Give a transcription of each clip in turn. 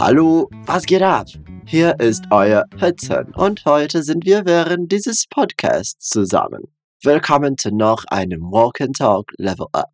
Hallo, was geht ab? Hier ist euer Hudson und heute sind wir während dieses Podcasts zusammen. Willkommen zu noch einem Walk and Talk Level Up.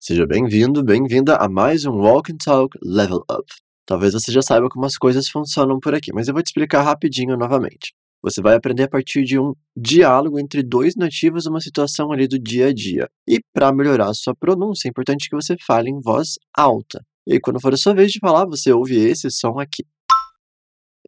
Seja bem-vindo, bem-vinda a mais um Walk and Talk Level Up. Talvez você já saiba como as coisas funcionam por aqui, mas eu vou te explicar rapidinho novamente. Você vai aprender a partir de um diálogo entre dois nativos uma situação ali do dia a dia. E para melhorar a sua pronúncia, é importante que você fale em voz alta. E quando for a sua vez de falar, você ouve esse som aqui.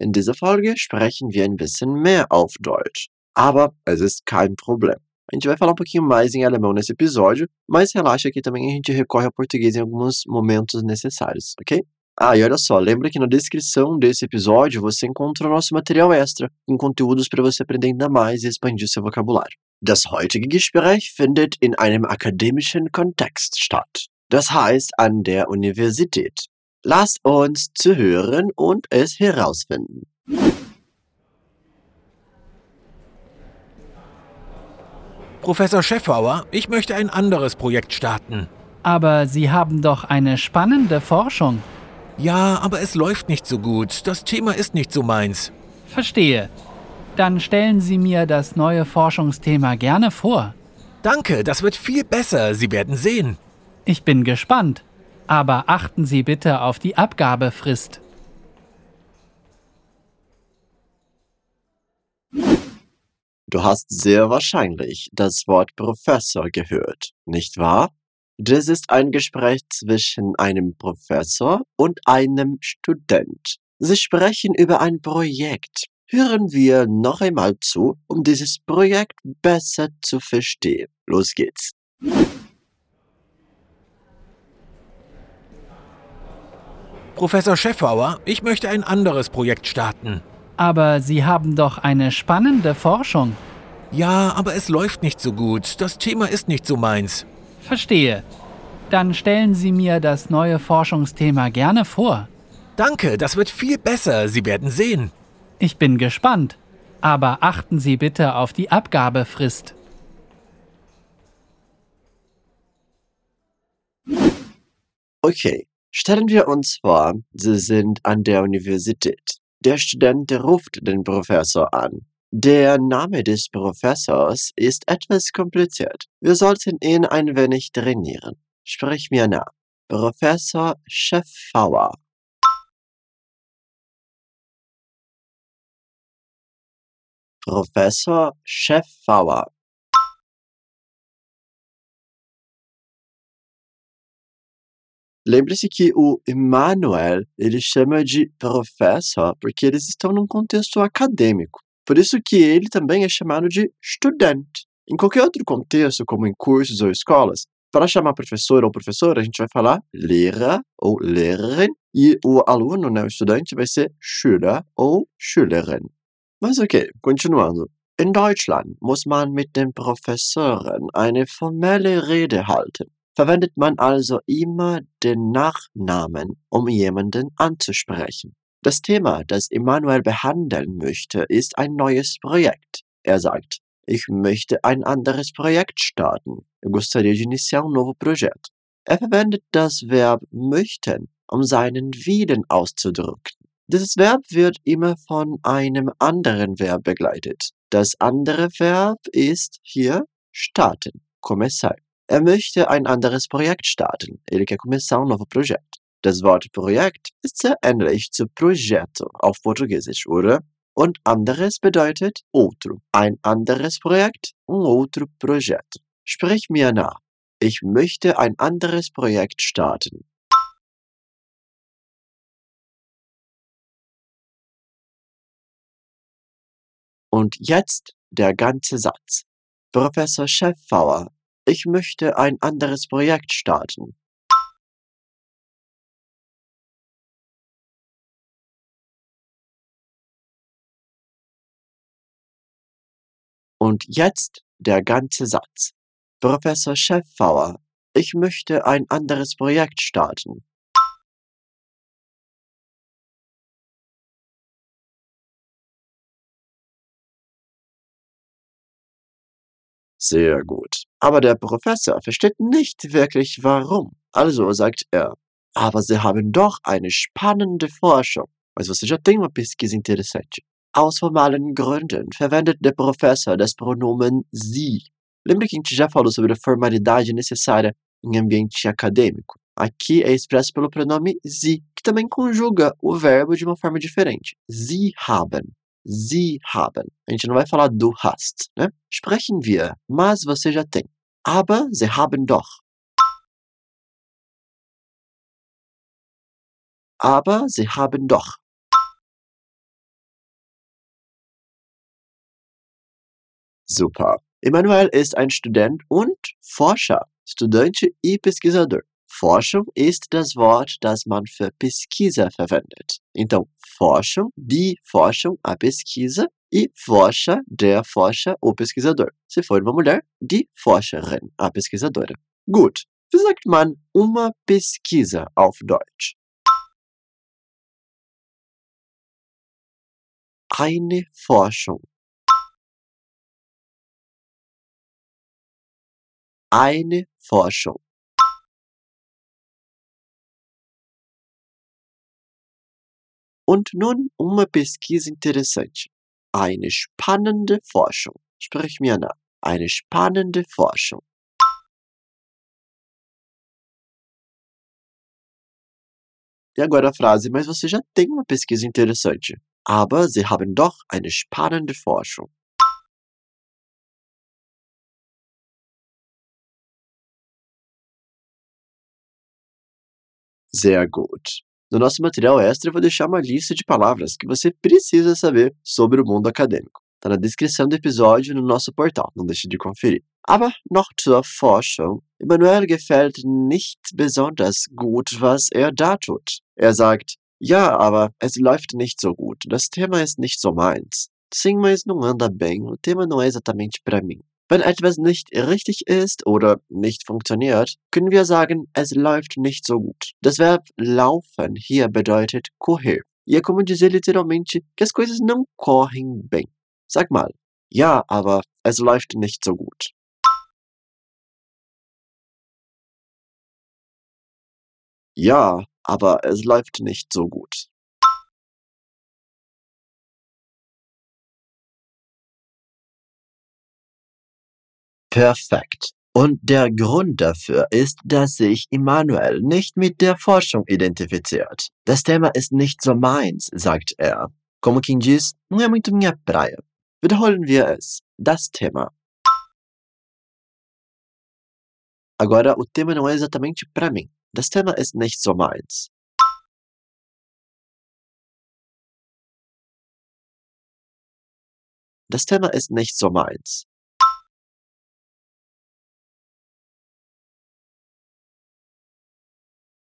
In dieser Folge sprechen wir ein bisschen mehr auf Deutsch. Aber es ist kein Problem. A gente vai falar um pouquinho mais em alemão nesse episódio, mas relaxa que também a gente recorre ao português em alguns momentos necessários, ok? Ah, e olha só, lembra que na descrição desse episódio você encontra o nosso material extra, com conteúdos para você aprender ainda mais e expandir seu vocabulário. Das heutige Gespräch findet in einem akademischen Kontext statt. Das heißt an der Universität. Lasst uns zuhören und es herausfinden. Professor Scheffauer, ich möchte ein anderes Projekt starten. Aber Sie haben doch eine spannende Forschung. Ja, aber es läuft nicht so gut. Das Thema ist nicht so meins. Verstehe. Dann stellen Sie mir das neue Forschungsthema gerne vor. Danke, das wird viel besser. Sie werden sehen. Ich bin gespannt. Aber achten Sie bitte auf die Abgabefrist. Du hast sehr wahrscheinlich das Wort Professor gehört, nicht wahr? Das ist ein Gespräch zwischen einem Professor und einem Student. Sie sprechen über ein Projekt. Hören wir noch einmal zu, um dieses Projekt besser zu verstehen. Los geht's. Professor Scheffauer, ich möchte ein anderes Projekt starten. Aber Sie haben doch eine spannende Forschung. Ja, aber es läuft nicht so gut. Das Thema ist nicht so meins. Verstehe. Dann stellen Sie mir das neue Forschungsthema gerne vor. Danke, das wird viel besser. Sie werden sehen. Ich bin gespannt. Aber achten Sie bitte auf die Abgabefrist. Okay, stellen wir uns vor, Sie sind an der Universität. Der Student ruft den Professor an. Der Name des Professors ist etwas kompliziert. Wir sollten ihn ein wenig trainieren. Sprich mir nach. Professor Scheffauer. Professor Scheffauer. Lembre-se que o Emmanuel ele chama de professor porque eles estão num contexto acadêmico. Por isso que ele também é chamado de estudante. Em qualquer outro contexto, como em cursos ou escolas, para chamar professor ou professora, a gente vai falar Lehrer ou Lehrerin e o aluno, né, o estudante, vai ser Schüler ou Schülerin. Mas ok, continuando. In Deutschland muss man mit den Professoren eine formelle Rede halten. Verwendet man also immer den Nachnamen, um jemanden anzusprechen. Das Thema, das Immanuel behandeln möchte, ist ein neues Projekt. Er sagt, ich möchte ein anderes Projekt starten. Eu gostaria de iniciar. Er verwendet das Verb möchten, um seinen Willen auszudrücken. Dieses Verb wird immer von einem anderen Verb begleitet. Das andere Verb ist hier starten, começar. Er möchte ein anderes Projekt starten. Ele quer começar um novo projeto. Das Wort Projekt ist sehr ähnlich zu Projeto auf Portugiesisch, oder? Und anderes bedeutet outro. Ein anderes Projekt, um outro projeto. Sprich mir nach. Ich möchte ein anderes Projekt starten. Und jetzt der ganze Satz. Professor Scheffauer, ich möchte ein anderes Projekt starten. Und jetzt der ganze Satz. Professor Scheffauer, ich möchte ein anderes Projekt starten. Sehr gut. Aber der Professor versteht nicht wirklich warum. Also sagt er, aber sie haben doch eine spannende Forschung. Mas você já tem uma pesquisa interessante. Aus formalen Gründen verwendet der Professor das Pronomen sie. Lembra que a gente já falou sobre a formalidade necessária em ambiente acadêmico? Aqui é expresso pelo pronome sie, que também conjuga o verbo de uma forma diferente. Sie haben. Sie haben. A gente não vai falar du hast, né? Sprechen wir, mas você já tem. Aber sie haben doch. Aber sie haben doch. Super. Emanuel ist ein Student und Forscher. Estudante e pesquisador. Forschung ist das Wort, das man für pesquisa verwendet. Então, Forschung, die Forschung, a pesquisa, e Forscher, der Forscher, o pesquisador. Se for uma mulher, die Forscherin, a pesquisadora. Gut. Wie sagt man uma pesquisa auf Deutsch? Eine Forschung. Eine Forschung. Und nun uma pesquisa interessante. Eine spannende Forschung. Sprich mir nach. Eine spannende Forschung. E agora a frase, mas você já tem uma pesquisa interessante. Aber Sie haben doch eine spannende Forschung. Sehr gut. No nosso material extra, eu vou deixar uma lista de palavras que você precisa saber sobre o mundo acadêmico. Está na descrição do episódio no nosso portal, não deixe de conferir. Aber noch zur Forschung. Emanuel gefällt nicht besonders gut, was er da tut. Er sagt, ja, aber es läuft nicht so gut. Das Thema ist nicht so meins. Sim, mas não anda bem. O tema não é exatamente para mim. Wenn etwas nicht richtig ist oder nicht funktioniert, können wir sagen, es läuft nicht so gut. Das Verb laufen hier bedeutet correr. E é como dizer literalmente que as coisas não correm bem. Sag mal, ja, aber es läuft nicht so gut. Ja, aber es läuft nicht so gut. Perfekt. Und der Grund dafür ist, dass sich Immanuel nicht mit der Forschung identifiziert. Das Thema ist nicht so meins, sagt er. Como quem diz, não é muito minha praia. Wiederholen wir es. Das Thema. Agora, o tema não é exatamente para mim. Das Thema ist nicht so meins. Das Thema ist nicht so meins.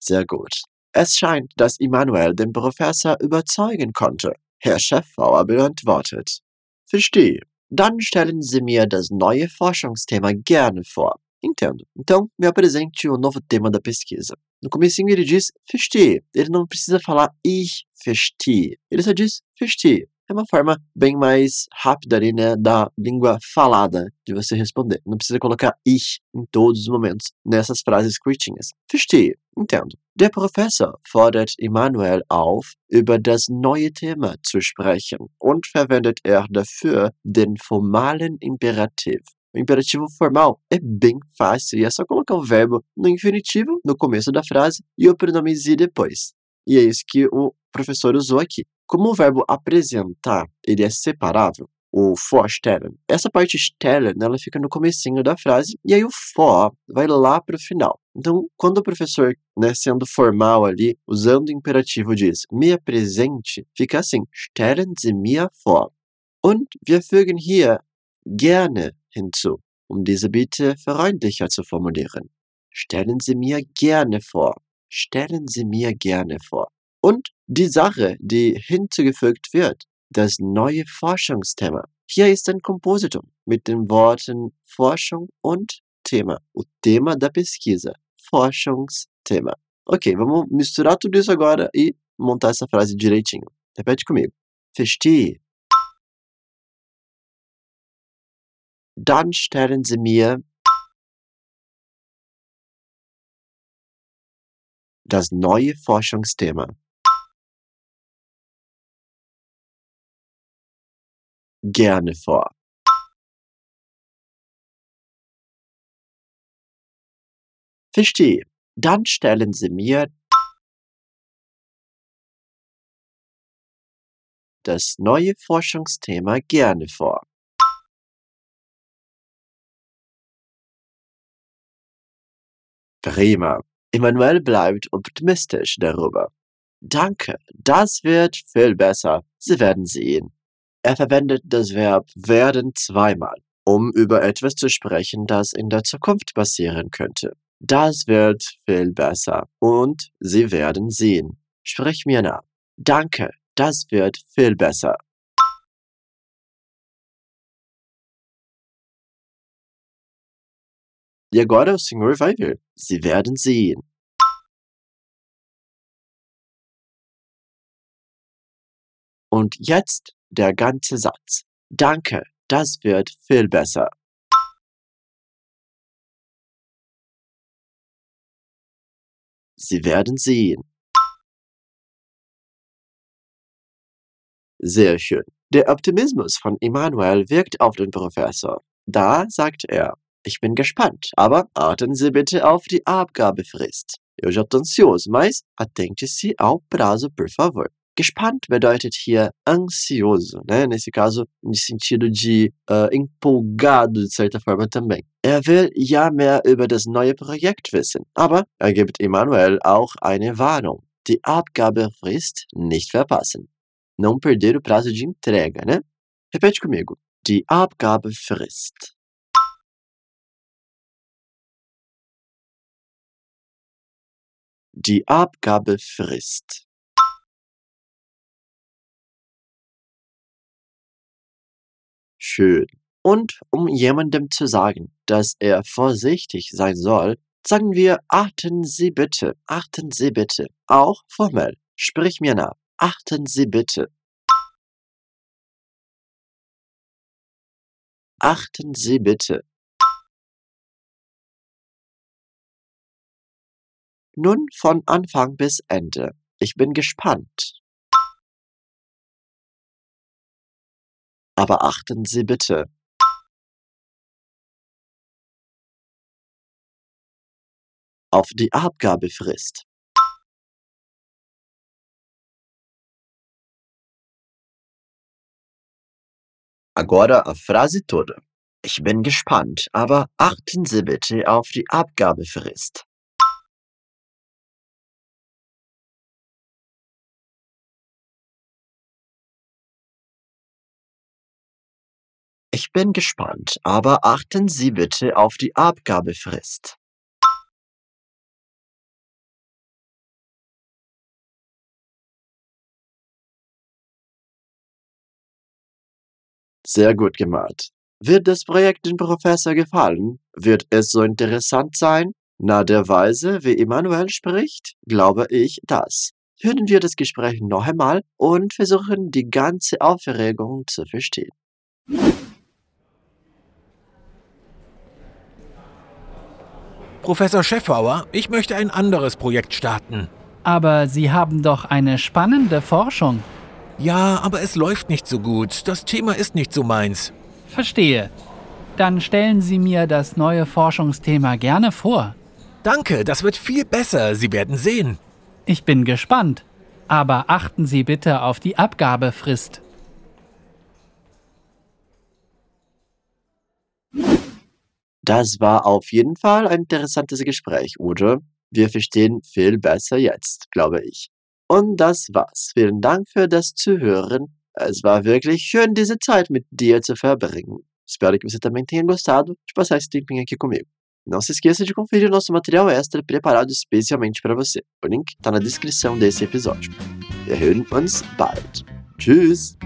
Sehr gut. Es scheint, dass Immanuel den Professor überzeugen konnte. Herr Chefbauer beantwortet. Verstehe. Dann stellen Sie mir das neue Forschungsthema gerne vor. Entendo. Então, me apresente o novo tema da pesquisa. No comecinho ele diz verstehe. Ele não precisa falar ich verstehe. Ele só diz verstehe. É uma forma bem mais rápida ali, né, da língua falada de você responder. Não precisa colocar ich em todos os momentos nessas frases curtinhas. Verstehe. Entendo. Der Professor fordert Immanuel auf, über das neue Thema zu sprechen und verwendet er dafür den formalen Imperativ. O imperativo formal é bem fácil é só colocar o verbo no infinitivo no começo da frase e o pronome depois. E é isso que o professor usou aqui. Como o verbo apresentar ele é separável, o vorstellen, essa parte stellen ela fica no comecinho da frase e aí o for vai lá para o final. Então, quando o professor, né, sendo formal ali, usando o imperativo diz me apresente, fica assim, stellen Sie mir vor. Und wir fügen hier gerne hinzu, um diese Bitte freundlicher zu formulieren. Stellen Sie mir gerne vor. Stellen Sie mir gerne vor. Und die Sache, die hinzugefügt wird, das neue Forschungsthema. Hier ist ein Kompositum mit den Worten Forschung und Thema. O tema da pesquisa. Forschungstema. Ok, vamos misturar tudo isso agora e montar essa frase direitinho. Repete comigo. Verstehe. Dann stellen Sie mir das neue Forschungsthema. Gerne vor. Verstehe. Dann stellen Sie mir das neue Forschungsthema gerne vor. Prima. Emanuel bleibt optimistisch darüber. Danke, das wird viel besser. Sie werden sehen. Er verwendet das Verb werden zweimal, um über etwas zu sprechen, das in der Zukunft passieren könnte. Das wird viel besser und Sie werden sehen. Sprich mir nach. Danke, das wird viel besser. E agora o senhor vai ver. Sie werden sehen. Und jetzt der ganze Satz. Danke, das wird viel besser. Sie werden sehen. Sehr schön. Der Optimismus von Emanuel wirkt auf den Professor. Da sagt er, ich bin gespannt, aber warten Sie bitte auf die Abgabefrist. Eu já tô ansioso, mas atente-se ao prazo, por favor. Gespannt bedeutet hier ansioso, né? Nesse caso, no sentido de uh, empolgado, de certa forma também. Er will ja mehr über das neue Projekt wissen, aber er gibt Emanuel auch eine Warnung. Die Abgabefrist nicht verpassen. Não perder o prazo de entrega, né? Repete comigo. Die Abgabefrist. Die Abgabefrist. Schön. Und um jemandem zu sagen, dass er vorsichtig sein soll, sagen wir achten Sie bitte, achten Sie bitte, auch formell. Sprich mir nach. Achten Sie bitte. Achten Sie bitte. Nun von Anfang bis Ende. Ich bin gespannt. Aber achten Sie bitte. Auf die Abgabefrist. Agora a frase toda. Ich bin gespannt, aber achten Sie bitte auf die Abgabefrist. Ich bin gespannt, aber achten Sie bitte auf die Abgabefrist. Sehr gut gemacht. Wird das Projekt dem Professor gefallen? Wird es so interessant sein? Na, der Weise, wie Emanuel spricht, glaube ich das. Hören wir das Gespräch noch einmal und versuchen, die ganze Aufregung zu verstehen. Professor Schäffauer, ich möchte ein anderes Projekt starten. Aber Sie haben doch eine spannende Forschung. Ja, aber es läuft nicht so gut. Das Thema ist nicht so meins. Verstehe. Dann stellen Sie mir das neue Forschungsthema gerne vor. Danke, das wird viel besser. Sie werden sehen. Ich bin gespannt. Aber achten Sie bitte auf die Abgabefrist. Das war auf jeden Fall ein interessantes Gespräch, oder? Wir verstehen viel besser jetzt, glaube ich. Und das war's. Vielen Dank für das Zuhören. Es war wirklich schön, diese Zeit mit dir zu verbringen. Espero que você também tenha gostado de passar esse tempinho aqui comigo. Não se esqueça de conferir o nosso material extra preparado especialmente para você. O link está na descrição desse episódio. Wir hören uns bald. Tschüss!